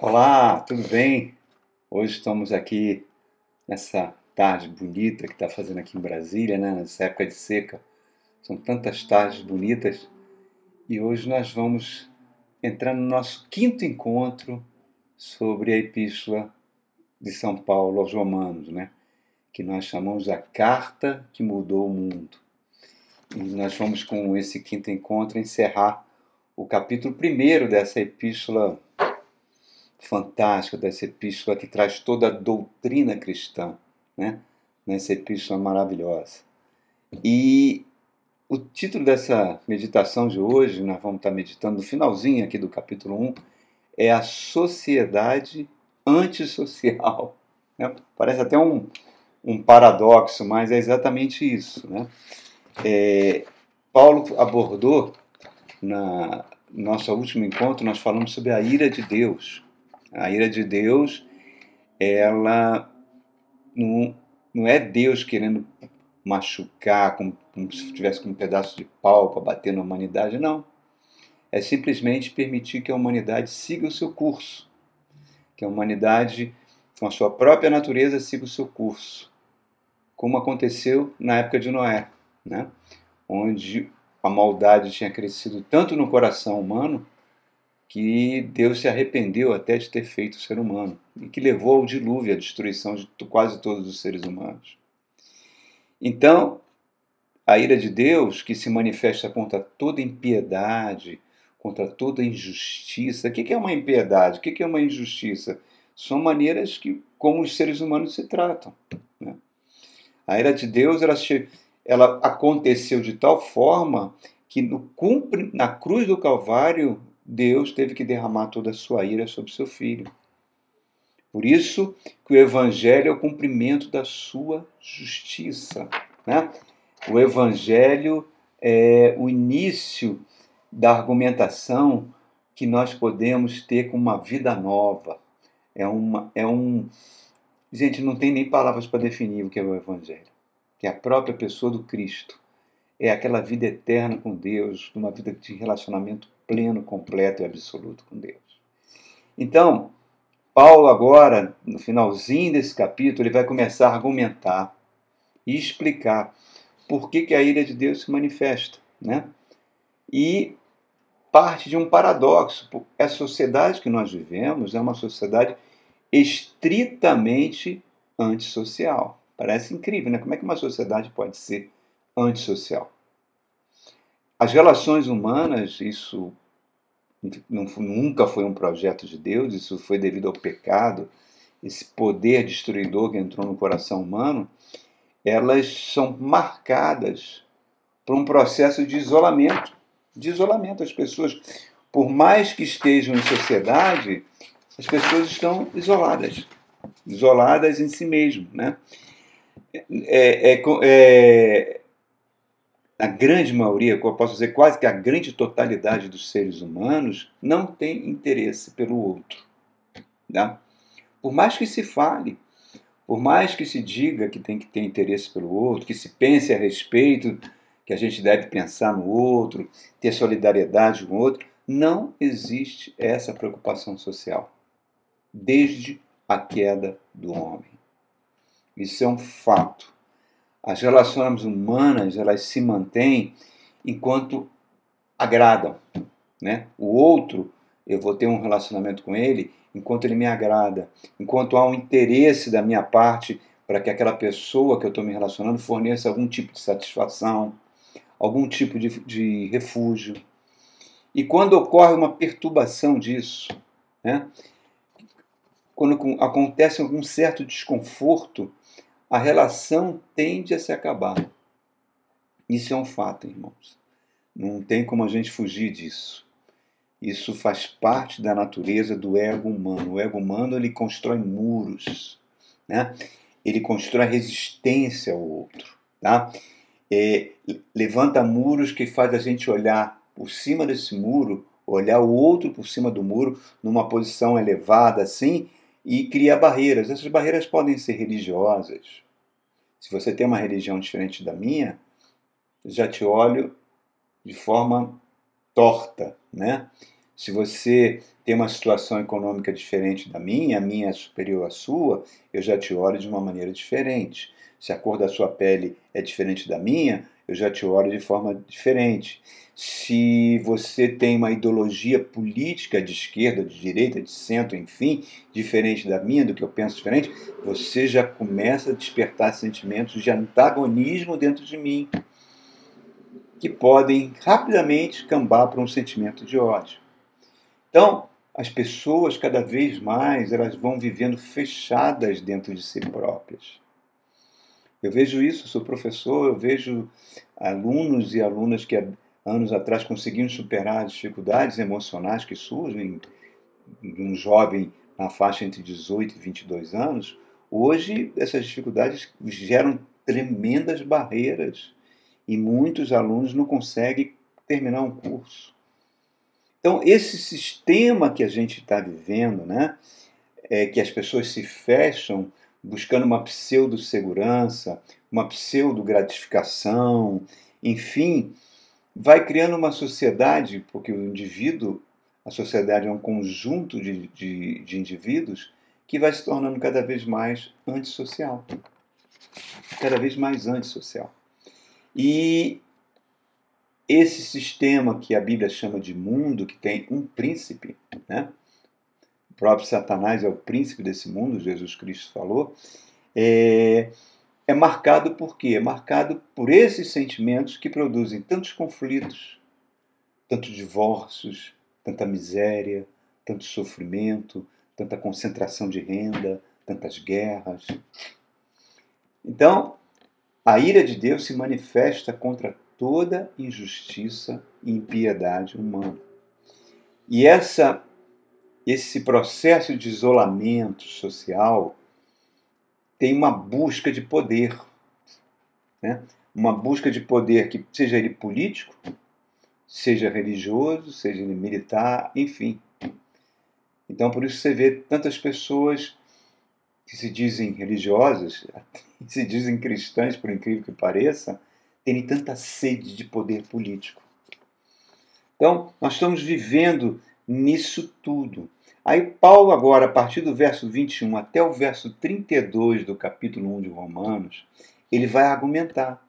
Olá, tudo bem? Hoje estamos aqui nessa tarde bonita que está fazendo aqui em Brasília, né? nessa época de seca. São tantas tardes bonitas e hoje nós vamos entrar no nosso quinto encontro sobre a Epístola de São Paulo aos Romanos, né? que nós chamamos a Carta que Mudou o Mundo. E nós vamos, com esse quinto encontro, encerrar o capítulo primeiro dessa epístola fantástica, dessa epístola que traz toda a doutrina cristã, né? nessa epístola maravilhosa. E o título dessa meditação de hoje, nós vamos estar meditando no finalzinho aqui do capítulo 1, é a sociedade antissocial. Né? Parece até um, um paradoxo, mas é exatamente isso. Né? É, Paulo abordou na nosso último encontro, nós falamos sobre a ira de Deus. A ira de Deus, ela não, não é Deus querendo machucar, como, como se tivesse com um pedaço de pau para bater na humanidade, não. É simplesmente permitir que a humanidade siga o seu curso. Que a humanidade, com a sua própria natureza, siga o seu curso. Como aconteceu na época de Noé, né? onde a maldade tinha crescido tanto no coração humano que Deus se arrependeu até de ter feito o ser humano e que levou ao dilúvio, à destruição de quase todos os seres humanos. Então, a ira de Deus, que se manifesta contra toda impiedade, contra toda injustiça. O que é uma impiedade? O que é uma injustiça? São maneiras que, como os seres humanos se tratam. Né? A ira de Deus ela ela aconteceu de tal forma que no cumpre, na cruz do Calvário, Deus teve que derramar toda a sua ira sobre seu filho. Por isso que o Evangelho é o cumprimento da sua justiça. Né? O Evangelho é o início da argumentação que nós podemos ter com uma vida nova. É, uma, é um. Gente, não tem nem palavras para definir o que é o Evangelho que é a própria pessoa do Cristo. É aquela vida eterna com Deus, uma vida de relacionamento pleno, completo e absoluto com Deus. Então, Paulo agora, no finalzinho desse capítulo, ele vai começar a argumentar e explicar por que, que a ira de Deus se manifesta, né? E parte de um paradoxo. A sociedade que nós vivemos é uma sociedade estritamente antissocial. Parece incrível, né? Como é que uma sociedade pode ser antissocial? As relações humanas, isso nunca foi um projeto de Deus, isso foi devido ao pecado, esse poder destruidor que entrou no coração humano, elas são marcadas por um processo de isolamento. De isolamento. As pessoas, por mais que estejam em sociedade, as pessoas estão isoladas. Isoladas em si mesmo, né? é, é, é, a grande maioria, eu posso dizer quase que a grande totalidade dos seres humanos, não tem interesse pelo outro. Tá? Por mais que se fale, por mais que se diga que tem que ter interesse pelo outro, que se pense a respeito, que a gente deve pensar no outro, ter solidariedade com o outro, não existe essa preocupação social desde a queda do homem. Isso é um fato. As relações humanas elas se mantêm enquanto agradam, né? O outro, eu vou ter um relacionamento com ele enquanto ele me agrada, enquanto há um interesse da minha parte para que aquela pessoa que eu estou me relacionando forneça algum tipo de satisfação, algum tipo de, de refúgio. E quando ocorre uma perturbação disso, né? quando acontece algum certo desconforto, a relação tende a se acabar. Isso é um fato, irmãos. Não tem como a gente fugir disso. Isso faz parte da natureza do ego humano. O ego humano ele constrói muros, né? Ele constrói resistência ao outro, tá? É, levanta muros que faz a gente olhar por cima desse muro, olhar o outro por cima do muro, numa posição elevada assim, e cria barreiras. Essas barreiras podem ser religiosas. Se você tem uma religião diferente da minha, já te olho de forma torta, né? Se você tem uma situação econômica diferente da minha, a minha é superior à sua, eu já te olho de uma maneira diferente. Se a cor da sua pele é diferente da minha, eu já te olho de forma diferente. Se você tem uma ideologia política de esquerda, de direita, de centro, enfim, diferente da minha, do que eu penso diferente, você já começa a despertar sentimentos de antagonismo dentro de mim, que podem rapidamente cambar para um sentimento de ódio. Então, as pessoas cada vez mais elas vão vivendo fechadas dentro de si próprias. Eu vejo isso, sou professor, eu vejo alunos e alunas que há anos atrás conseguiram superar as dificuldades emocionais que surgem de um jovem na faixa entre 18 e 22 anos. Hoje, essas dificuldades geram tremendas barreiras e muitos alunos não conseguem terminar um curso. Então, esse sistema que a gente está vivendo, né, é que as pessoas se fecham buscando uma pseudo-segurança, uma pseudo-gratificação, enfim, vai criando uma sociedade, porque o indivíduo, a sociedade é um conjunto de, de, de indivíduos que vai se tornando cada vez mais antissocial. Cada vez mais antissocial. E esse sistema que a Bíblia chama de mundo, que tem um príncipe, né? Próprio Satanás é o príncipe desse mundo, Jesus Cristo falou, é, é marcado por quê? É marcado por esses sentimentos que produzem tantos conflitos, tantos divórcios, tanta miséria, tanto sofrimento, tanta concentração de renda, tantas guerras. Então, a ira de Deus se manifesta contra toda injustiça e impiedade humana. E essa esse processo de isolamento social tem uma busca de poder, né? uma busca de poder que seja ele político, seja religioso, seja ele militar, enfim. Então por isso você vê tantas pessoas que se dizem religiosas, se dizem cristãs, por incrível que pareça, terem tanta sede de poder político. Então, nós estamos vivendo nisso tudo. Aí Paulo agora, a partir do verso 21 até o verso 32 do capítulo 1 de Romanos, ele vai argumentar.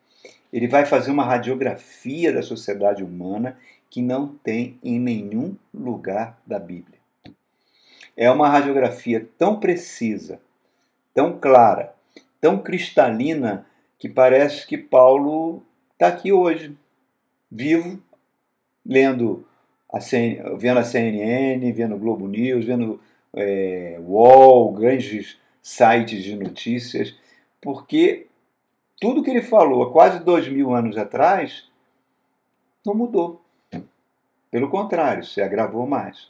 Ele vai fazer uma radiografia da sociedade humana que não tem em nenhum lugar da Bíblia. É uma radiografia tão precisa, tão clara, tão cristalina, que parece que Paulo está aqui hoje, vivo, lendo a vendo a CNN, vendo o Globo News, vendo é, UOL, grandes sites de notícias, porque tudo que ele falou há quase dois mil anos atrás não mudou. Pelo contrário, se agravou mais.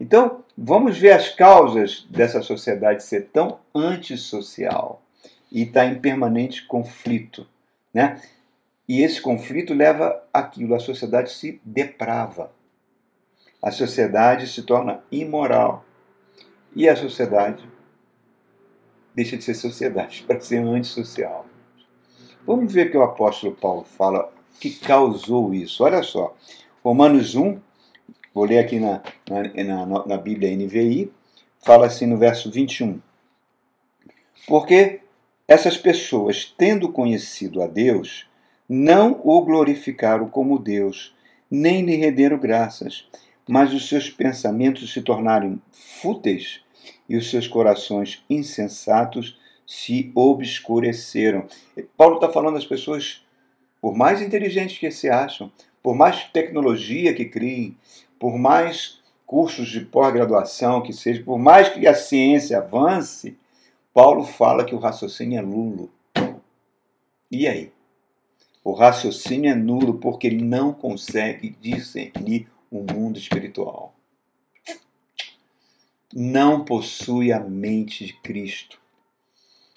Então, vamos ver as causas dessa sociedade ser tão antissocial e estar tá em permanente conflito. Né? E esse conflito leva aquilo, a sociedade se deprava a sociedade se torna imoral. E a sociedade deixa de ser sociedade para ser antissocial. Vamos ver o que o apóstolo Paulo fala que causou isso. Olha só, Romanos 1, vou ler aqui na, na, na, na Bíblia NVI, fala assim no verso 21. Porque essas pessoas, tendo conhecido a Deus, não o glorificaram como Deus, nem lhe renderam graças, mas os seus pensamentos se tornaram fúteis e os seus corações insensatos se obscureceram. Paulo está falando das pessoas, por mais inteligentes que se acham, por mais tecnologia que criem, por mais cursos de pós-graduação que seja, por mais que a ciência avance, Paulo fala que o raciocínio é nulo. E aí? O raciocínio é nulo porque ele não consegue discernir o mundo espiritual. Não possui a mente de Cristo,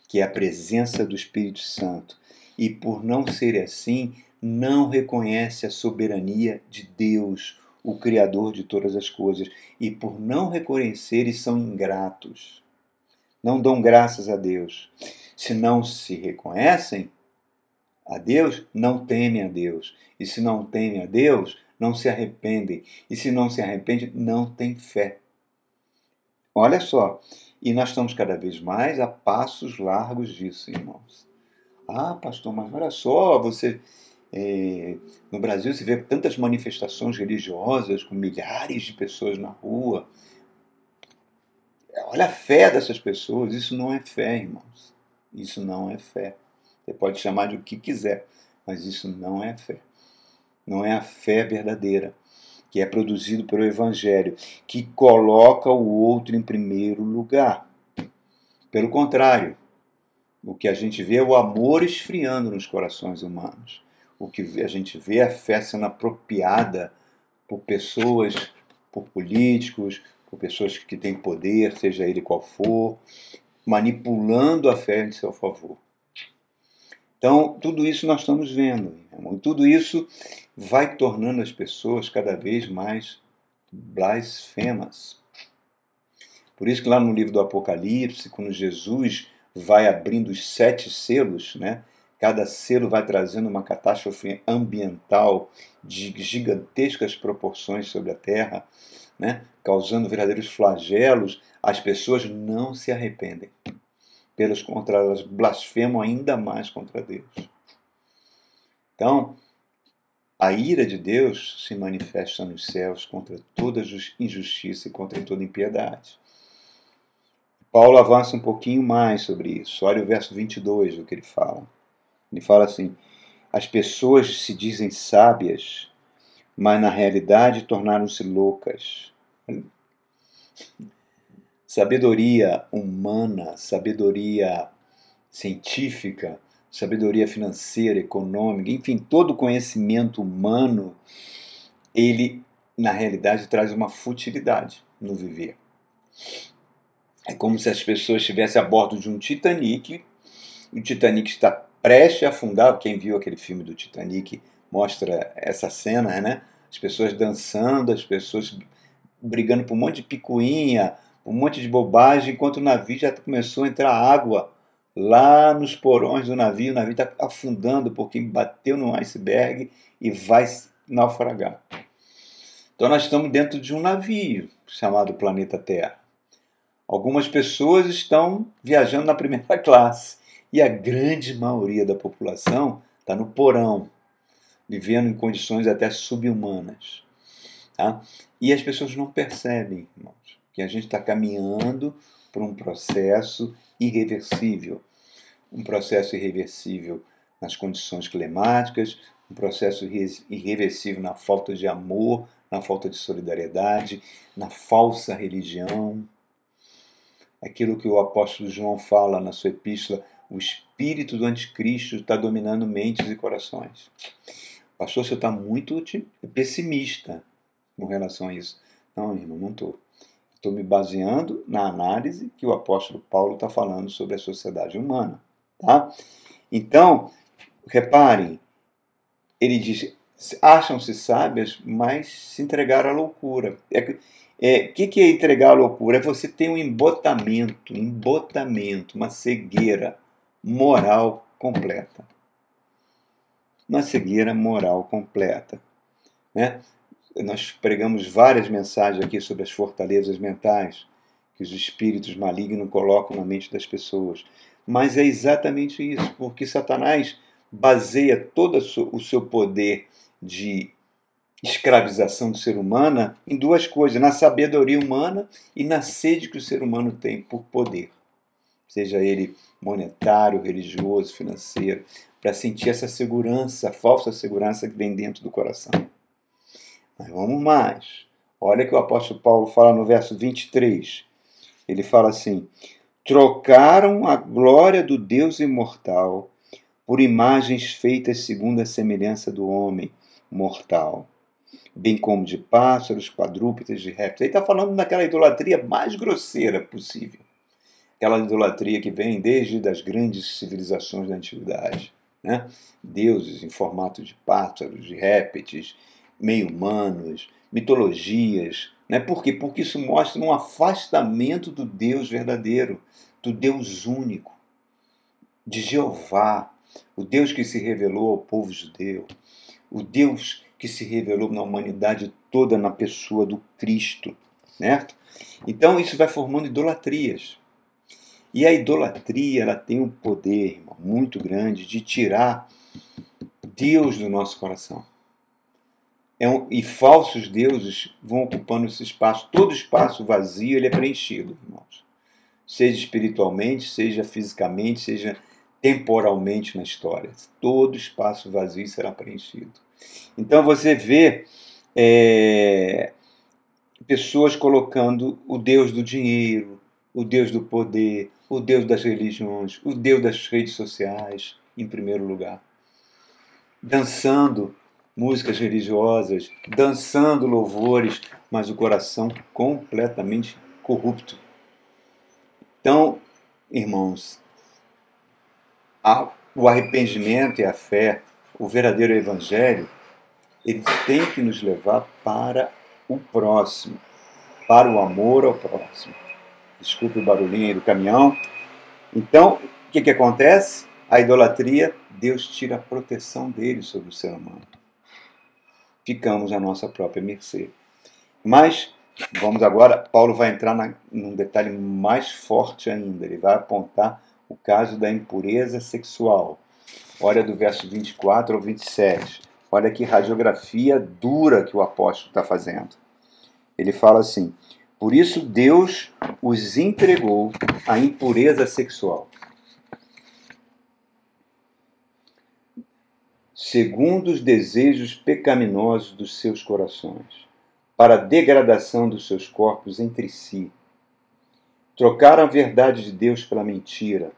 que é a presença do Espírito Santo, e por não ser assim, não reconhece a soberania de Deus, o Criador de todas as coisas, e por não reconhecerem são ingratos. Não dão graças a Deus. Se não se reconhecem, a Deus, não temem a Deus. E se não temem a Deus, não se arrependem. E se não se arrependem, não tem fé. Olha só. E nós estamos cada vez mais a passos largos disso, irmãos. Ah, pastor, mas olha só, você. É, no Brasil se vê tantas manifestações religiosas com milhares de pessoas na rua. Olha a fé dessas pessoas. Isso não é fé, irmãos. Isso não é fé. Você pode chamar de o que quiser, mas isso não é fé. Não é a fé verdadeira, que é produzido pelo Evangelho, que coloca o outro em primeiro lugar. Pelo contrário, o que a gente vê é o amor esfriando nos corações humanos. O que a gente vê é a fé sendo apropriada por pessoas, por políticos, por pessoas que têm poder, seja ele qual for, manipulando a fé em seu favor. Então, tudo isso nós estamos vendo. Irmão. E tudo isso vai tornando as pessoas cada vez mais blasfemas. Por isso que lá no livro do Apocalipse, quando Jesus vai abrindo os sete selos, né? Cada selo vai trazendo uma catástrofe ambiental de gigantescas proporções sobre a Terra, né? causando verdadeiros flagelos. As pessoas não se arrependem. Pelas contrárias, elas blasfemam ainda mais contra Deus. Então, a ira de Deus se manifesta nos céus contra toda injustiça e contra toda impiedade. Paulo avança um pouquinho mais sobre isso. Olha o verso 22 do que ele fala. Ele fala assim: As pessoas se dizem sábias, mas na realidade tornaram-se loucas sabedoria humana, sabedoria científica, sabedoria financeira, econômica, enfim, todo conhecimento humano, ele na realidade traz uma futilidade no viver. É como se as pessoas estivessem a bordo de um Titanic, o Titanic está prestes a afundar. Quem viu aquele filme do Titanic mostra essa cena, né? As pessoas dançando, as pessoas brigando por um monte de picuinha, um monte de bobagem, enquanto o navio já começou a entrar água lá nos porões do navio. O navio está afundando porque bateu no iceberg e vai naufragar. Então nós estamos dentro de um navio chamado planeta Terra. Algumas pessoas estão viajando na primeira classe e a grande maioria da população está no porão, vivendo em condições até subhumanas. Tá? E as pessoas não percebem, irmãos que a gente está caminhando para um processo irreversível. Um processo irreversível nas condições climáticas, um processo irreversível na falta de amor, na falta de solidariedade, na falsa religião. Aquilo que o apóstolo João fala na sua epístola, o espírito do anticristo está dominando mentes e corações. Pastor, você está muito pessimista com relação a isso. Não, irmão, não estou. Estou me baseando na análise que o apóstolo Paulo está falando sobre a sociedade humana. Tá? Então, reparem, ele diz: acham-se sábias, mas se entregaram à loucura. O é, é, que, que é entregar à loucura? É você ter um embotamento, embotamento, uma cegueira moral completa. Uma cegueira moral completa. Né? Nós pregamos várias mensagens aqui sobre as fortalezas mentais que os espíritos malignos colocam na mente das pessoas. Mas é exatamente isso, porque Satanás baseia todo o seu poder de escravização do ser humano em duas coisas: na sabedoria humana e na sede que o ser humano tem por poder, seja ele monetário, religioso, financeiro, para sentir essa segurança, a falsa segurança que vem dentro do coração. Mas vamos mais. Olha que o apóstolo Paulo fala no verso 23. Ele fala assim: trocaram a glória do Deus imortal por imagens feitas segundo a semelhança do homem mortal, bem como de pássaros, quadrúpedes, de répteis. Ele está falando daquela idolatria mais grosseira possível. Aquela idolatria que vem desde as grandes civilizações da antiguidade. Né? Deuses em formato de pássaros, de répteis, meio-humanos, mitologias. Né? Por quê? Porque isso mostra um afastamento do Deus verdadeiro, do Deus único, de Jeová, o Deus que se revelou ao povo judeu, o Deus que se revelou na humanidade toda na pessoa do Cristo, certo? Então isso vai formando idolatrias. E a idolatria ela tem um poder irmão, muito grande de tirar Deus do nosso coração. É um, e falsos deuses vão ocupando esse espaço. Todo espaço vazio ele é preenchido, irmãos. Seja espiritualmente, seja fisicamente, seja temporalmente na história. Todo espaço vazio será preenchido. Então você vê é, pessoas colocando o Deus do dinheiro, o Deus do poder, o Deus das religiões, o Deus das redes sociais em primeiro lugar. Dançando músicas religiosas, dançando louvores, mas o coração completamente corrupto. Então, irmãos, o arrependimento e a fé, o verdadeiro evangelho, eles têm que nos levar para o próximo, para o amor ao próximo. Desculpe o barulhinho aí do caminhão. Então, o que, que acontece? A idolatria, Deus tira a proteção dele sobre o ser humano. Ficamos à nossa própria mercê. Mas, vamos agora, Paulo vai entrar na, num detalhe mais forte ainda. Ele vai apontar o caso da impureza sexual. Olha do verso 24 ao 27. Olha que radiografia dura que o apóstolo está fazendo. Ele fala assim: Por isso Deus os entregou à impureza sexual. Segundo os desejos pecaminosos dos seus corações, para a degradação dos seus corpos entre si. Trocaram a verdade de Deus pela mentira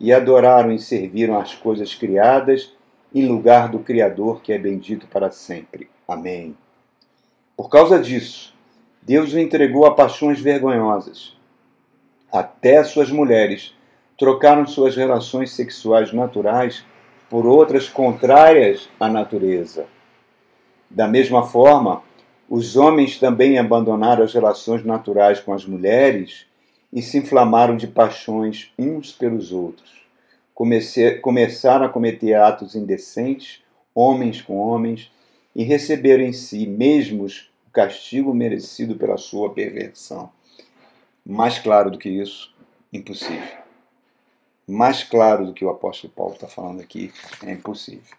e adoraram e serviram as coisas criadas em lugar do Criador que é bendito para sempre. Amém. Por causa disso, Deus o entregou a paixões vergonhosas. Até suas mulheres trocaram suas relações sexuais naturais por outras contrárias à natureza. Da mesma forma, os homens também abandonaram as relações naturais com as mulheres e se inflamaram de paixões uns pelos outros começaram a cometer atos indecentes, homens com homens, e receberam em si mesmos o castigo merecido pela sua perversão. Mais claro do que isso, impossível. Mais claro do que o apóstolo Paulo está falando aqui, é impossível.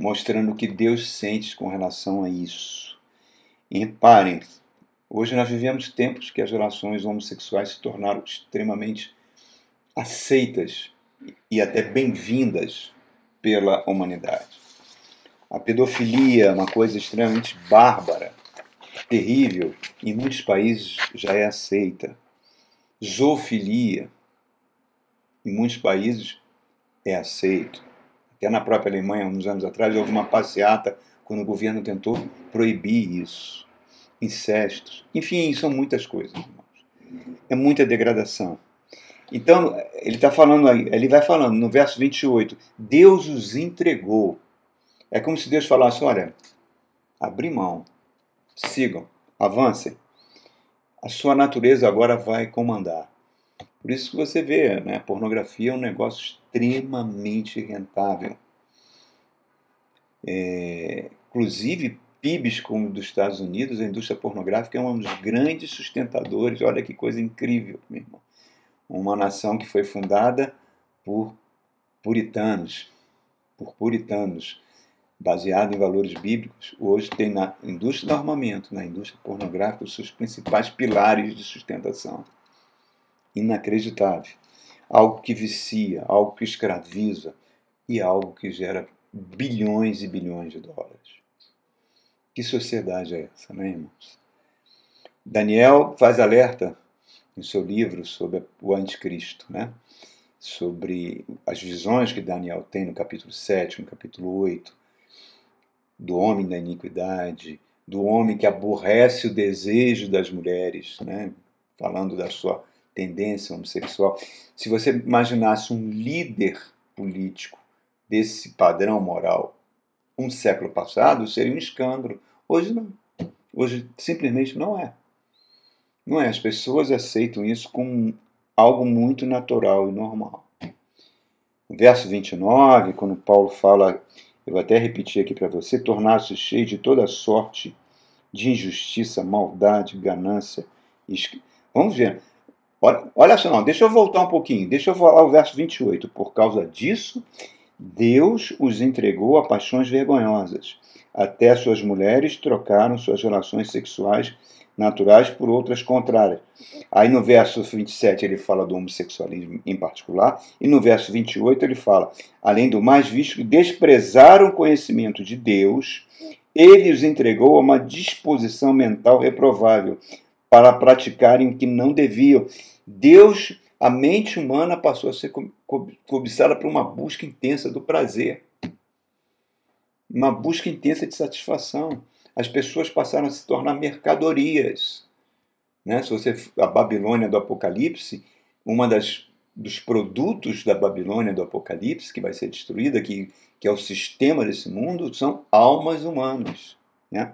Mostrando o que Deus sente com relação a isso. E reparem, hoje nós vivemos tempos que as relações homossexuais se tornaram extremamente aceitas e até bem-vindas pela humanidade. A pedofilia é uma coisa extremamente bárbara, terrível, em muitos países já é aceita. Zoofilia, em muitos países é aceito. Até na própria Alemanha, uns anos atrás, houve uma passeata quando o governo tentou proibir isso. Incestos. Enfim, são muitas coisas, irmãos. É muita degradação. Então, ele está falando aí, ele vai falando no verso 28, Deus os entregou. É como se Deus falasse: olha, abri mão, sigam, avancem. A sua natureza agora vai comandar. Por isso que você vê, né, pornografia é um negócio extremamente rentável. É, inclusive, PIBs como dos Estados Unidos, a indústria pornográfica é um dos grandes sustentadores. Olha que coisa incrível, meu irmão uma nação que foi fundada por puritanos, por puritanos, baseado em valores bíblicos, hoje tem na indústria do armamento, na indústria pornográfica, os seus principais pilares de sustentação. Inacreditável. Algo que vicia, algo que escraviza e algo que gera bilhões e bilhões de dólares. Que sociedade é essa, né, irmãos? Daniel faz alerta no seu livro sobre o anticristo, né? sobre as visões que Daniel tem no capítulo 7, no capítulo 8, do homem da iniquidade, do homem que aborrece o desejo das mulheres, né? falando da sua tendência homossexual. Se você imaginasse um líder político desse padrão moral um século passado, seria um escândalo. Hoje não. Hoje simplesmente não é. Não é, as pessoas aceitam isso como algo muito natural e normal. No verso 29, quando Paulo fala, eu vou até repetir aqui para você: tornar-se cheio de toda sorte de injustiça, maldade, ganância. Vamos ver. Olha, olha só, não, deixa eu voltar um pouquinho, deixa eu falar o verso 28. Por causa disso, Deus os entregou a paixões vergonhosas. Até suas mulheres trocaram suas relações sexuais naturais por outras contrárias. Aí no verso 27 ele fala do homossexualismo em particular, e no verso 28 ele fala: além do mais, visto que desprezaram o conhecimento de Deus, ele os entregou a uma disposição mental reprovável para praticarem o que não deviam. Deus, a mente humana passou a ser cobiçada por uma busca intensa do prazer, uma busca intensa de satisfação. As pessoas passaram a se tornar mercadorias. Né? Se você a Babilônia do Apocalipse, uma das dos produtos da Babilônia do Apocalipse, que vai ser destruída, que, que é o sistema desse mundo, são almas humanas. Né?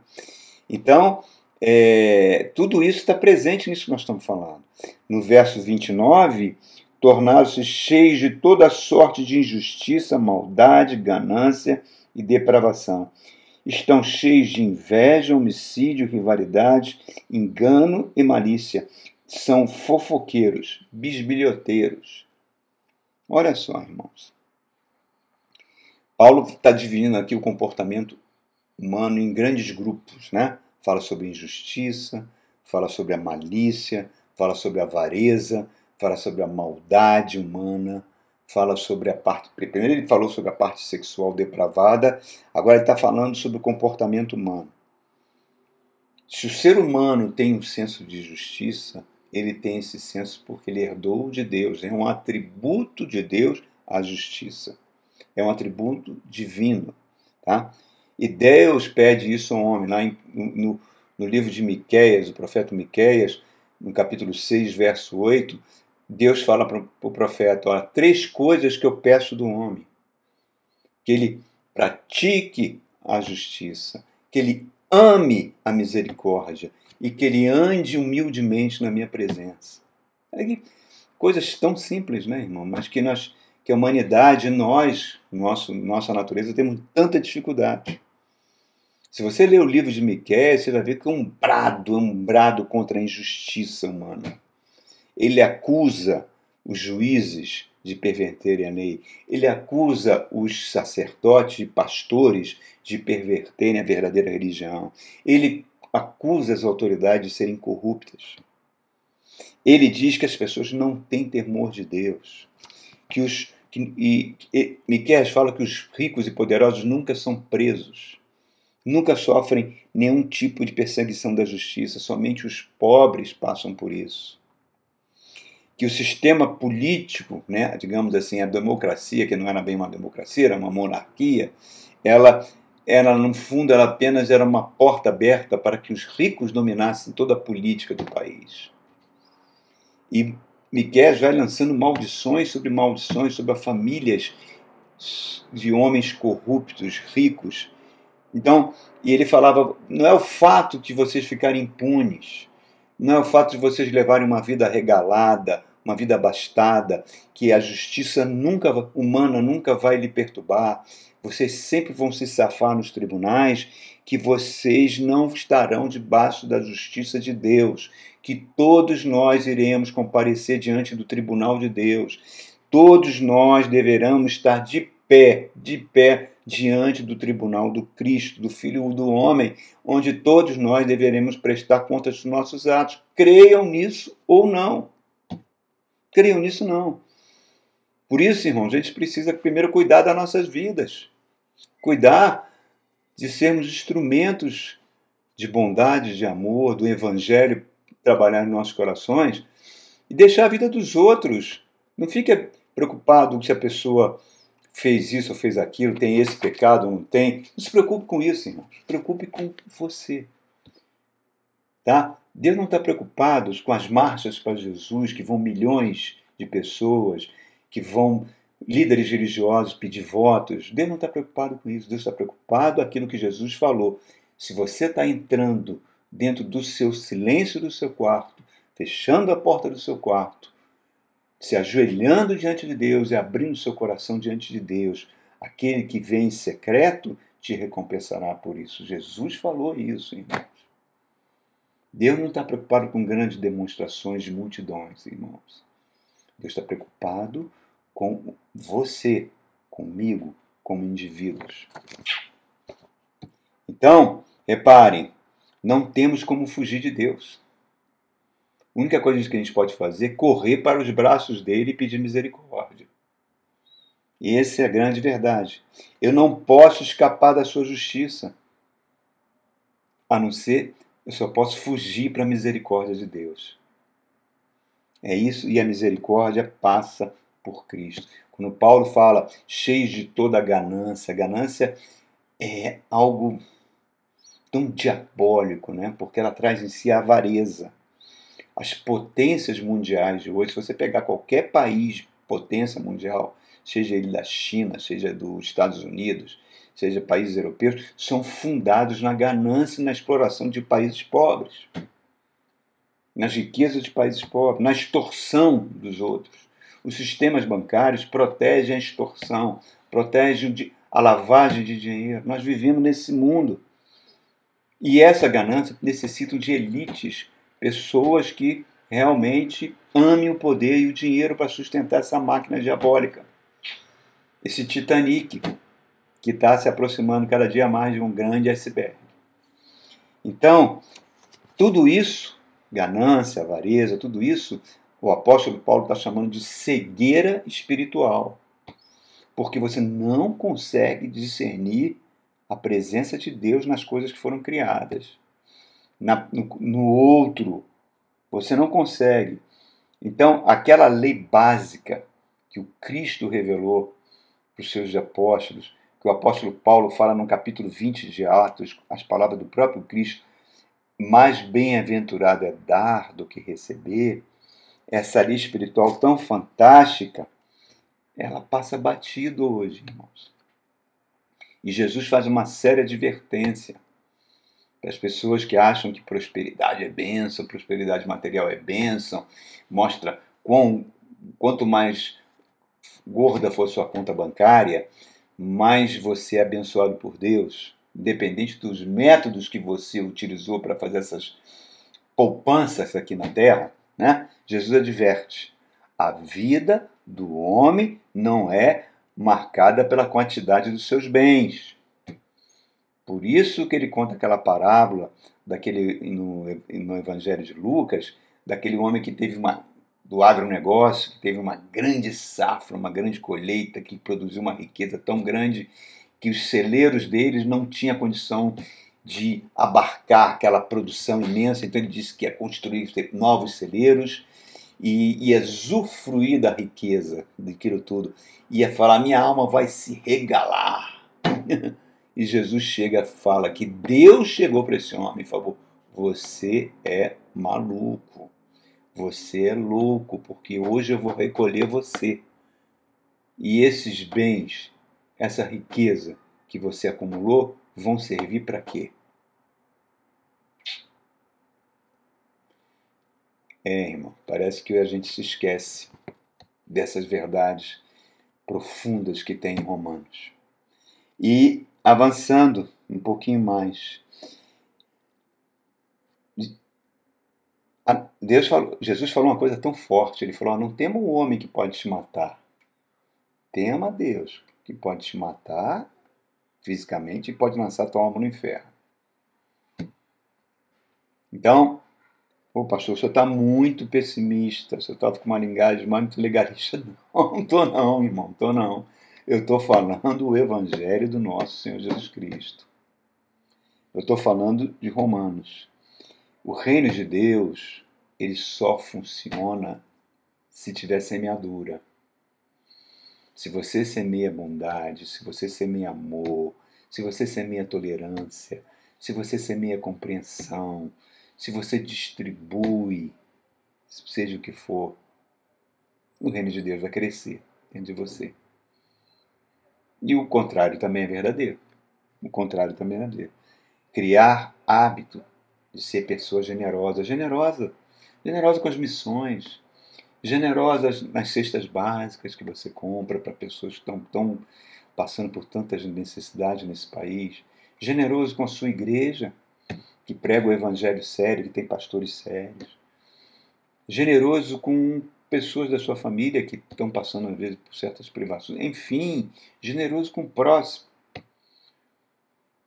Então, é, tudo isso está presente nisso que nós estamos falando. No verso 29, tornaram-se cheios de toda sorte de injustiça, maldade, ganância e depravação. Estão cheios de inveja, homicídio, rivalidade, engano e malícia são fofoqueiros, bisbilhoteiros. Olha só, irmãos. Paulo está dividindo aqui o comportamento humano em grandes grupos, né? Fala sobre injustiça, fala sobre a malícia, fala sobre a avareza, fala sobre a maldade humana, fala sobre a parte. Primeiro ele falou sobre a parte sexual depravada, agora ele está falando sobre o comportamento humano. Se o ser humano tem um senso de justiça, ele tem esse senso porque ele herdou de Deus. É um atributo de Deus a justiça. É um atributo divino. Tá? E Deus pede isso ao homem. Lá no, no livro de Miqueias, o profeta Miqueias, no capítulo 6, verso 8, Deus fala para o profeta: olha, três coisas que eu peço do homem. Que ele pratique a justiça, que ele ame a misericórdia e que ele ande humildemente na minha presença. É coisas tão simples, né, irmão? Mas que nós, que a humanidade, nós, nosso, nossa natureza, temos tanta dificuldade. Se você ler o livro de Miquel, você vai ver que é um brado, um brado contra a injustiça humana. Ele acusa os juízes de perverterem a lei. Ele acusa os sacerdotes e pastores de perverterem a verdadeira religião. Ele acusa as autoridades de serem corruptas. Ele diz que as pessoas não têm temor de Deus. Que os que, e, e Miquel fala que os ricos e poderosos nunca são presos, nunca sofrem nenhum tipo de perseguição da justiça, somente os pobres passam por isso. Que o sistema político, né, digamos assim, a democracia, que não era bem uma democracia, era uma monarquia, ela era no fundo ela apenas era uma porta aberta para que os ricos dominassem toda a política do país. E Miquel vai lançando maldições sobre maldições sobre as famílias de homens corruptos, ricos. Então, e ele falava, não é o fato de vocês ficarem impunes, não é o fato de vocês levarem uma vida regalada, uma vida abastada, que a justiça nunca humana nunca vai lhe perturbar, vocês sempre vão se safar nos tribunais, que vocês não estarão debaixo da justiça de Deus, que todos nós iremos comparecer diante do tribunal de Deus. Todos nós deveremos estar de pé, de pé diante do tribunal do Cristo, do Filho do Homem, onde todos nós deveremos prestar contas dos nossos atos. Creiam nisso ou não. Creiam nisso não. Por isso, irmãos, a gente precisa primeiro cuidar das nossas vidas. Cuidar de sermos instrumentos de bondade, de amor, do Evangelho trabalhar em nossos corações e deixar a vida dos outros. Não fique preocupado se a pessoa fez isso fez aquilo, tem esse pecado não tem. Não se preocupe com isso, irmãos. Se preocupe com você. Tá? Deus não está preocupado com as marchas para Jesus, que vão milhões de pessoas, que vão líderes religiosos pedir votos. Deus não está preocupado com isso. Deus está preocupado com aquilo que Jesus falou. Se você está entrando dentro do seu silêncio do seu quarto, fechando a porta do seu quarto, se ajoelhando diante de Deus e abrindo seu coração diante de Deus. Aquele que vem em secreto te recompensará por isso. Jesus falou isso, irmãos. Deus não está preocupado com grandes demonstrações de multidões, irmãos. Deus está preocupado com você, comigo, como indivíduos. Então, reparem, não temos como fugir de Deus. A única coisa que a gente pode fazer é correr para os braços dele e pedir misericórdia. E essa é a grande verdade. Eu não posso escapar da sua justiça. A não ser, eu só posso fugir para a misericórdia de Deus. É isso, e a misericórdia passa por Cristo. Quando Paulo fala cheios de toda ganância, ganância é algo tão diabólico, né? porque ela traz em si a avareza as potências mundiais de hoje, se você pegar qualquer país, potência mundial, seja ele da China, seja dos Estados Unidos, seja países europeus, são fundados na ganância e na exploração de países pobres, nas riquezas de países pobres, na extorsão dos outros. Os sistemas bancários protegem a extorsão, protegem a lavagem de dinheiro. Nós vivemos nesse mundo. E essa ganância necessita de elites pessoas que realmente amem o poder e o dinheiro para sustentar essa máquina diabólica. Esse Titanic que está se aproximando cada dia mais de um grande iceberg. Então, tudo isso, ganância, avareza, tudo isso, o apóstolo Paulo está chamando de cegueira espiritual. Porque você não consegue discernir a presença de Deus nas coisas que foram criadas na, no, no outro. Você não consegue. Então, aquela lei básica que o Cristo revelou para os seus apóstolos, que o apóstolo Paulo fala no capítulo 20 de Atos, as palavras do próprio Cristo, mais bem-aventurado é dar do que receber, essa lei espiritual tão fantástica, ela passa batido hoje, irmãos. E Jesus faz uma séria advertência as pessoas que acham que prosperidade é bênção, prosperidade material é bênção, mostra quão, quanto mais gorda for sua conta bancária, mais você é abençoado por Deus, independente dos métodos que você utilizou para fazer essas poupanças aqui na terra, né? Jesus adverte: a vida do homem não é marcada pela quantidade dos seus bens, por isso que ele conta aquela parábola daquele no, no Evangelho de Lucas, daquele homem que teve uma do agronegócio, que teve uma grande safra, uma grande colheita, que produziu uma riqueza tão grande que os celeiros deles não tinham condição de abarcar aquela produção imensa, então ele disse que ia construir novos celeiros e ia usufruir da riqueza daquilo tudo. Ia falar: minha alma vai se regalar. E Jesus chega fala que Deus chegou para esse homem e falou: Você é maluco. Você é louco, porque hoje eu vou recolher você. E esses bens, essa riqueza que você acumulou, vão servir para quê? É, irmão, parece que a gente se esquece dessas verdades profundas que tem em Romanos. E avançando um pouquinho mais. Deus falou, Jesus falou uma coisa tão forte. Ele falou: Não tema o homem que pode te matar. Tema Deus que pode te matar fisicamente e pode lançar tua alma no inferno. Então, o pastor, o senhor está muito pessimista, o senhor está com uma linguagem muito legalista. Não, não estou não, irmão, estou não. Eu estou falando o Evangelho do nosso Senhor Jesus Cristo. Eu estou falando de Romanos. O reino de Deus, ele só funciona se tiver semeadura. Se você semeia bondade, se você semeia amor, se você semeia tolerância, se você semeia compreensão, se você distribui, seja o que for, o reino de Deus vai crescer dentro de você. E o contrário também é verdadeiro. O contrário também é verdadeiro. Criar hábito de ser pessoa generosa, generosa, generosa com as missões, generosas nas cestas básicas que você compra para pessoas que estão, estão passando por tantas necessidades nesse país, generoso com a sua igreja, que prega o evangelho sério, que tem pastores sérios, generoso com pessoas da sua família que estão passando às vezes por certas privações, enfim, generoso com o próximo.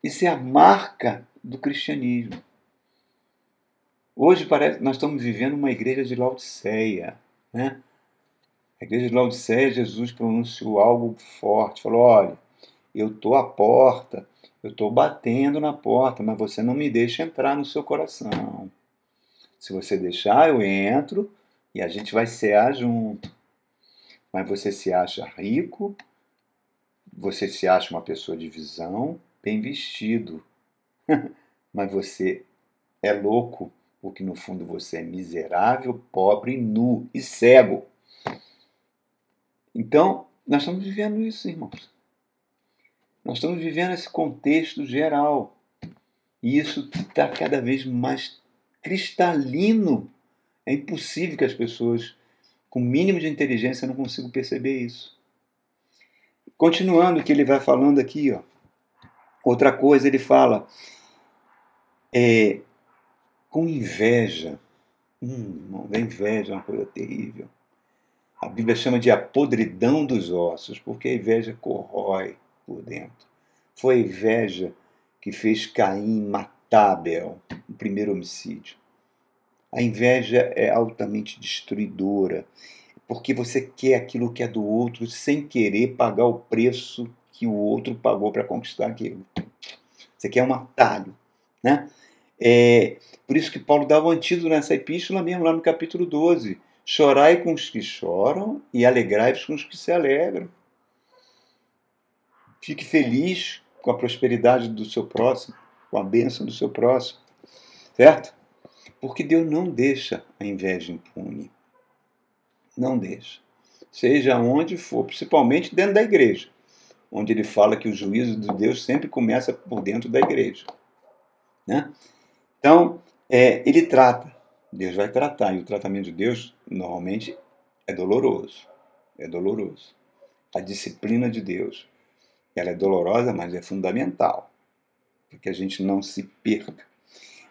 Isso é a marca do cristianismo. Hoje parece nós estamos vivendo uma igreja de Laodiceia, né? A igreja de Laodiceia, Jesus pronunciou algo forte, falou: olha, eu estou à porta, eu estou batendo na porta, mas você não me deixa entrar no seu coração. Se você deixar, eu entro e a gente vai cear junto. Mas você se acha rico, você se acha uma pessoa de visão, bem vestido, mas você é louco porque no fundo você é miserável, pobre, nu e cego. Então, nós estamos vivendo isso, irmãos. Nós estamos vivendo esse contexto geral. E isso está cada vez mais cristalino. É impossível que as pessoas com mínimo de inteligência não consigam perceber isso. Continuando o que ele vai falando aqui, ó. outra coisa ele fala, é, com inveja. Hum, a inveja é uma coisa terrível. A Bíblia chama de a podridão dos ossos, porque a inveja corrói por dentro. Foi a inveja que fez Caim matar Abel, o primeiro homicídio. A inveja é altamente destruidora, porque você quer aquilo que é do outro sem querer pagar o preço que o outro pagou para conquistar aquilo. Você quer um atalho, né? É, por isso que Paulo dá o antídoto nessa epístola mesmo, lá no capítulo 12. Chorai com os que choram e alegrai-vos com os que se alegram. Fique feliz com a prosperidade do seu próximo, com a bênção do seu próximo. Certo? Porque Deus não deixa a inveja impune. Não deixa. Seja onde for, principalmente dentro da igreja, onde ele fala que o juízo de Deus sempre começa por dentro da igreja. Né? Então, é, ele trata, Deus vai tratar, e o tratamento de Deus normalmente é doloroso. É doloroso. A disciplina de Deus, ela é dolorosa, mas é fundamental, para que a gente não se perca.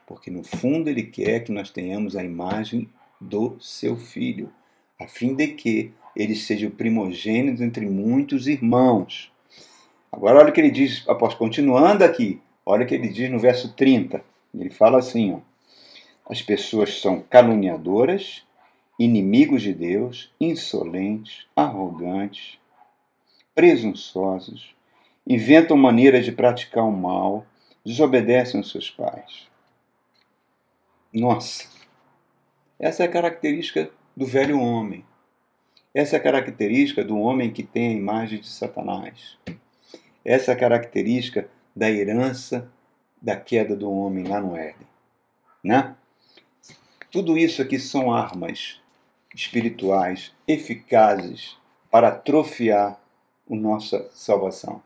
Porque no fundo ele quer que nós tenhamos a imagem do seu filho, a fim de que ele seja o primogênito entre muitos irmãos. Agora olha o que ele diz, após continuando aqui, olha o que ele diz no verso 30. Ele fala assim: ó, as pessoas são caluniadoras, inimigos de Deus, insolentes, arrogantes, presunçosos, inventam maneiras de praticar o mal, desobedecem aos seus pais. Nossa, essa é a característica do velho homem. Essa é a característica do homem que tem a imagem de Satanás. Essa é a característica da herança da queda do homem lá no Éden. Né? Tudo isso aqui são armas espirituais eficazes para atrofiar a nossa salvação.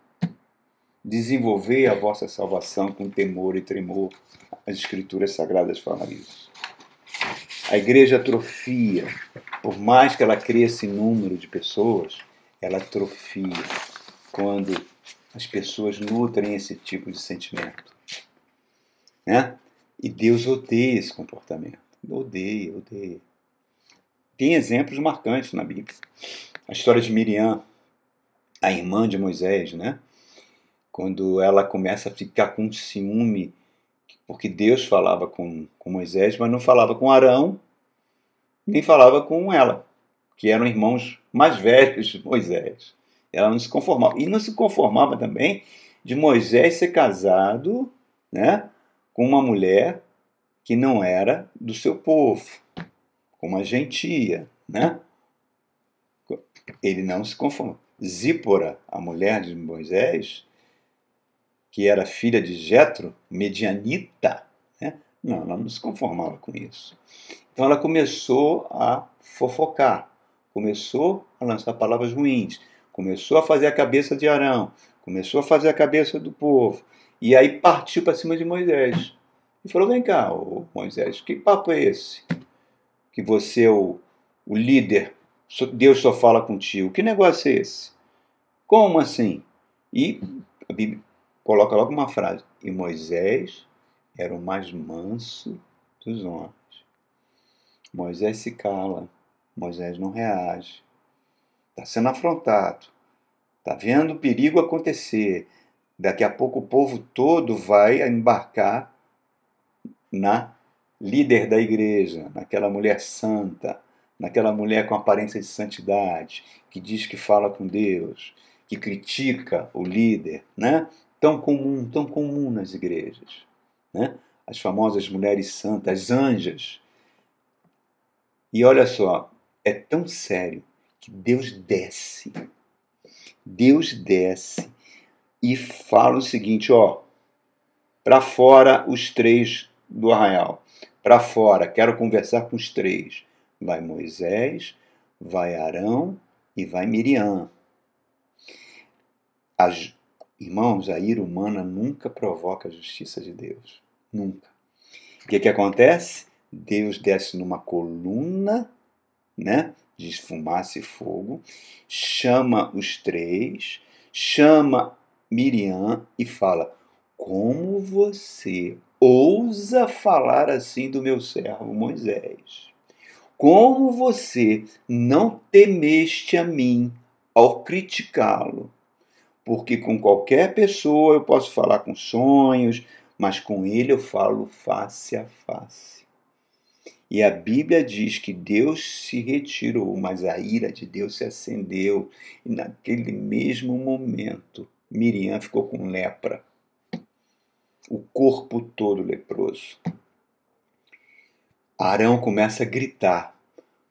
Desenvolver a vossa salvação com temor e tremor. As Escrituras Sagradas falam isso. A igreja atrofia, por mais que ela cresça em número de pessoas, ela atrofia quando as pessoas nutrem esse tipo de sentimento. Né? E Deus odeia esse comportamento. Odeia, odeia. Tem exemplos marcantes na Bíblia. A história de Miriam, a irmã de Moisés, né? Quando ela começa a ficar com ciúme, porque Deus falava com, com Moisés, mas não falava com Arão, nem falava com ela, que eram irmãos mais velhos de Moisés. Ela não se conformava. E não se conformava também de Moisés ser casado né, com uma mulher que não era do seu povo, com uma gentia, né? Ele não se conformou. Zípora, a mulher de Moisés, que era filha de Jetro, medianita, né? não, ela não se conformava com isso. Então ela começou a fofocar, começou a lançar palavras ruins, começou a fazer a cabeça de Arão, começou a fazer a cabeça do povo, e aí partiu para cima de Moisés. E falou: Vem cá, Moisés, que papo é esse? Que você é o, o líder, Deus só fala contigo. Que negócio é esse? Como assim? E coloca logo uma frase: E Moisés era o mais manso dos homens. Moisés se cala, Moisés não reage, está sendo afrontado, está vendo o perigo acontecer. Daqui a pouco o povo todo vai embarcar na líder da igreja, naquela mulher santa, naquela mulher com aparência de santidade, que diz que fala com Deus, que critica o líder, né? Tão comum, tão comum nas igrejas, né? As famosas mulheres santas, as anjas. E olha só, é tão sério que Deus desce. Deus desce e fala o seguinte, ó, para fora os três do arraial. Para fora, quero conversar com os três. Vai Moisés, vai Arão e vai Miriam. As, irmãos, a ira humana nunca provoca a justiça de Deus. Nunca. O que, que acontece? Deus desce numa coluna, né? De fumaça e fogo, chama os três, chama Miriam e fala: Como você ousa falar assim do meu servo Moisés? Como você não temeste a mim ao criticá-lo? Porque com qualquer pessoa eu posso falar com sonhos, mas com ele eu falo face a face. E a Bíblia diz que Deus se retirou, mas a ira de Deus se acendeu. E naquele mesmo momento, Miriam ficou com lepra. O corpo todo leproso. Arão começa a gritar,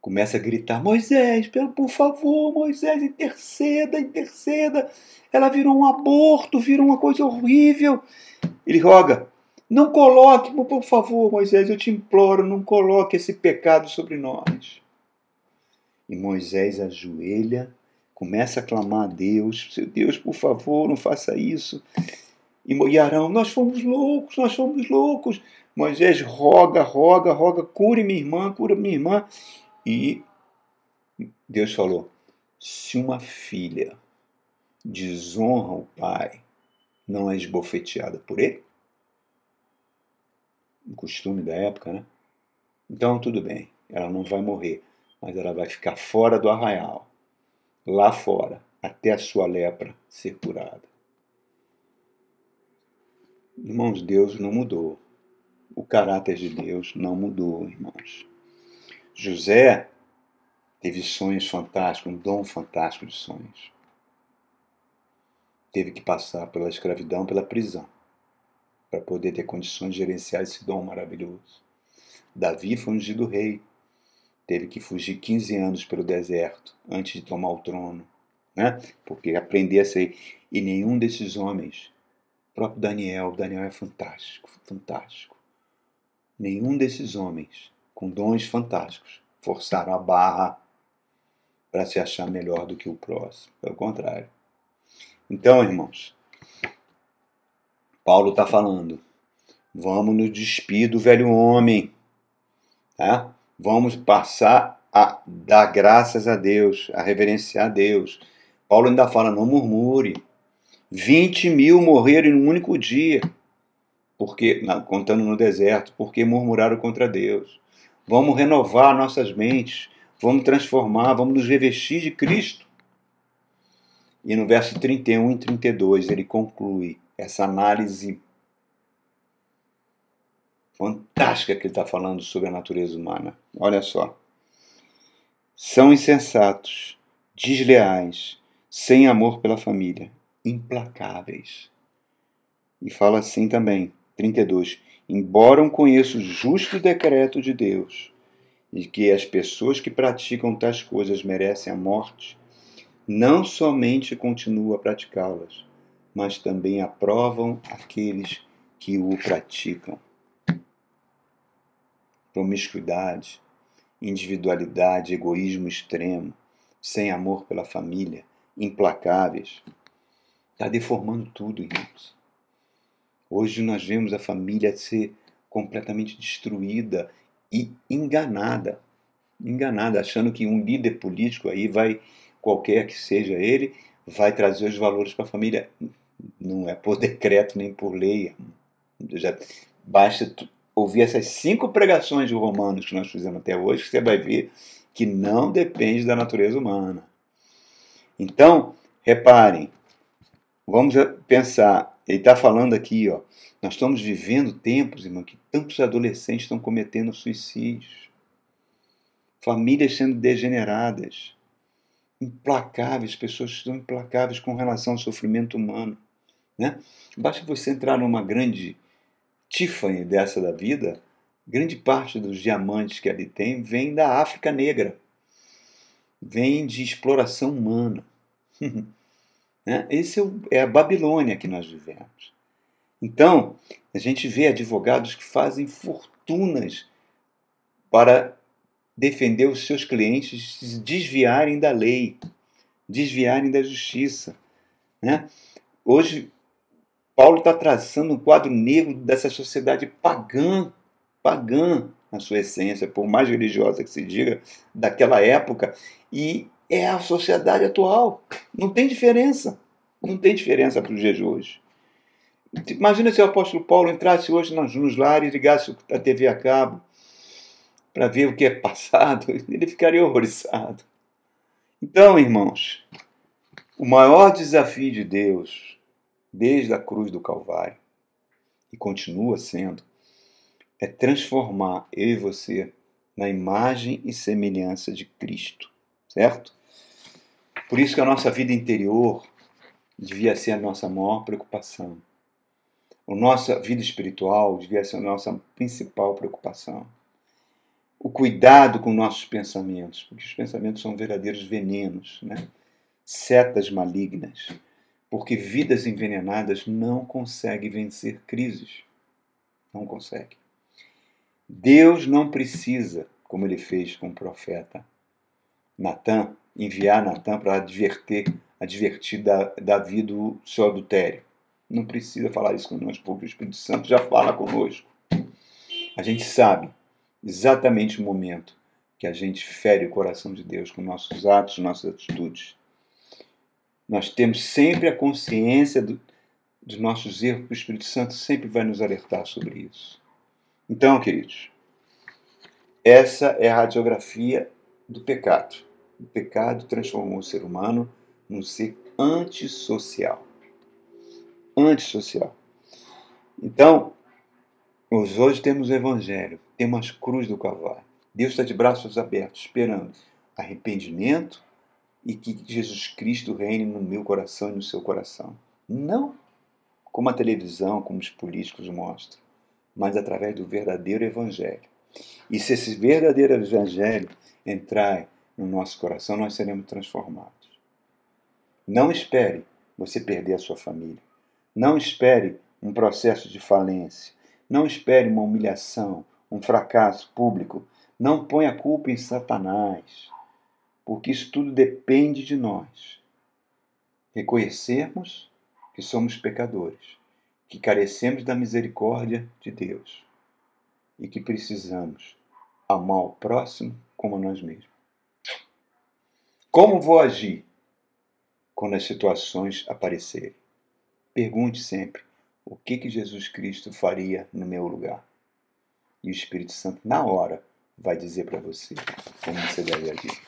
começa a gritar: Moisés, por favor, Moisés, interceda, interceda. Ela virou um aborto, virou uma coisa horrível. Ele roga: Não coloque, por favor, Moisés, eu te imploro, não coloque esse pecado sobre nós. E Moisés ajoelha, começa a clamar a Deus: Seu Deus, por favor, não faça isso. E Arão, nós fomos loucos, nós fomos loucos. Moisés roga, roga, roga, cure minha irmã, cura minha irmã. E Deus falou: se uma filha desonra o pai, não é esbofeteada por ele? O costume da época, né? Então tudo bem, ela não vai morrer, mas ela vai ficar fora do arraial, lá fora, até a sua lepra ser curada. Irmãos, Deus não mudou. O caráter de Deus não mudou, irmãos. José teve sonhos fantásticos, um dom fantástico de sonhos. Teve que passar pela escravidão, pela prisão, para poder ter condições de gerenciar esse dom maravilhoso. Davi foi ungido rei. Teve que fugir 15 anos pelo deserto antes de tomar o trono, né? Porque aprender a ser. E nenhum desses homens, próprio Daniel, Daniel é fantástico, fantástico Nenhum desses homens, com dons fantásticos, forçaram a barra para se achar melhor do que o próximo. Pelo contrário. Então, irmãos, Paulo está falando: vamos nos despir do velho homem, tá? Vamos passar a dar graças a Deus, a reverenciar a Deus. Paulo ainda fala: não murmure. 20 mil morreram em um único dia porque contando no deserto, porque murmuraram contra Deus. Vamos renovar nossas mentes, vamos transformar, vamos nos revestir de Cristo. E no verso 31 e 32 ele conclui essa análise fantástica que ele está falando sobre a natureza humana. Olha só. São insensatos, desleais, sem amor pela família, implacáveis. E fala assim também: 32. Embora conheça o justo decreto de Deus e que as pessoas que praticam tais coisas merecem a morte, não somente continuam a praticá-las, mas também aprovam aqueles que o praticam. Promiscuidade, individualidade, egoísmo extremo, sem amor pela família, implacáveis. Está deformando tudo, irmãos. Hoje nós vemos a família ser completamente destruída e enganada. enganada, achando que um líder político aí vai, qualquer que seja ele, vai trazer os valores para a família. Não é por decreto nem por lei. Já basta ouvir essas cinco pregações de Romanos que nós fizemos até hoje, que você vai ver que não depende da natureza humana. Então, reparem, vamos pensar, ele está falando aqui, ó, nós estamos vivendo tempos, irmão, que tantos adolescentes estão cometendo suicídios, famílias sendo degeneradas, implacáveis, pessoas estão implacáveis com relação ao sofrimento humano. Né? Basta você entrar numa grande Tiffany dessa da vida, grande parte dos diamantes que ali tem vem da África Negra, vem de exploração humana. né? Esse é, é a Babilônia que nós vivemos. Então, a gente vê advogados que fazem fortunas para defender os seus clientes se desviarem da lei, desviarem da justiça. Né? Hoje, Paulo está traçando um quadro negro dessa sociedade pagã, pagã na sua essência, por mais religiosa que se diga, daquela época, e é a sociedade atual. Não tem diferença. Não tem diferença para os dias de hoje. Imagina se o apóstolo Paulo entrasse hoje nos lares e ligasse a TV a cabo para ver o que é passado, ele ficaria horrorizado. Então, irmãos, o maior desafio de Deus, desde a cruz do Calvário, e continua sendo, é transformar eu e você na imagem e semelhança de Cristo, certo? Por isso que a nossa vida interior devia ser a nossa maior preocupação. A nossa vida espiritual devia ser a nossa principal preocupação o cuidado com nossos pensamentos, porque os pensamentos são verdadeiros venenos, né? setas malignas, porque vidas envenenadas não conseguem vencer crises. Não consegue. Deus não precisa, como ele fez com o profeta Natan, enviar Natan para advertir, advertir Davi do seu adultério. Não precisa falar isso conosco, porque o Espírito Santo já fala conosco. A gente sabe exatamente o momento que a gente fere o coração de Deus com nossos atos, nossas atitudes. Nós temos sempre a consciência do, dos nossos erros, o Espírito Santo sempre vai nos alertar sobre isso. Então, queridos, essa é a radiografia do pecado. O pecado transformou o ser humano num ser antissocial. Antissocial. Então, hoje temos o Evangelho tem umas cruz do Calvário. Deus está de braços abertos, esperando arrependimento e que Jesus Cristo reine no meu coração e no seu coração. Não como a televisão, como os políticos mostram, mas através do verdadeiro Evangelho. E se esse verdadeiro Evangelho entrar no nosso coração, nós seremos transformados. Não espere você perder a sua família. Não espere um processo de falência. Não espere uma humilhação, um fracasso público, não põe a culpa em Satanás, porque isso tudo depende de nós. Reconhecermos que somos pecadores, que carecemos da misericórdia de Deus e que precisamos amar o próximo como a nós mesmos. Como vou agir quando as situações aparecerem? Pergunte sempre o que, que Jesus Cristo faria no meu lugar. E o Espírito Santo, na hora, vai dizer para você como você deve agir.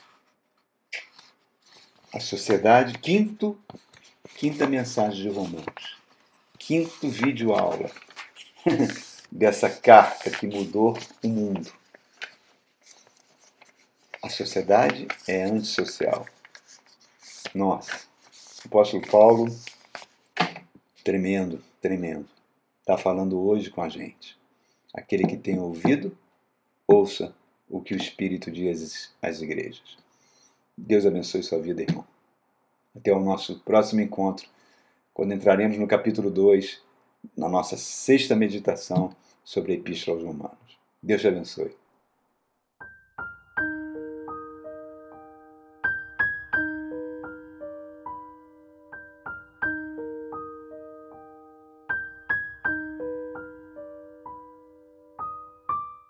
A sociedade, quinto, quinta mensagem de Romanos. Quinto vídeo aula dessa carta que mudou o mundo. A sociedade é antissocial. Nossa, o apóstolo Paulo, tremendo, tremendo, está falando hoje com a gente. Aquele que tem ouvido, ouça o que o Espírito diz às igrejas. Deus abençoe sua vida, irmão. Até o nosso próximo encontro, quando entraremos no capítulo 2, na nossa sexta meditação sobre a Epístola aos Romanos. Deus te abençoe.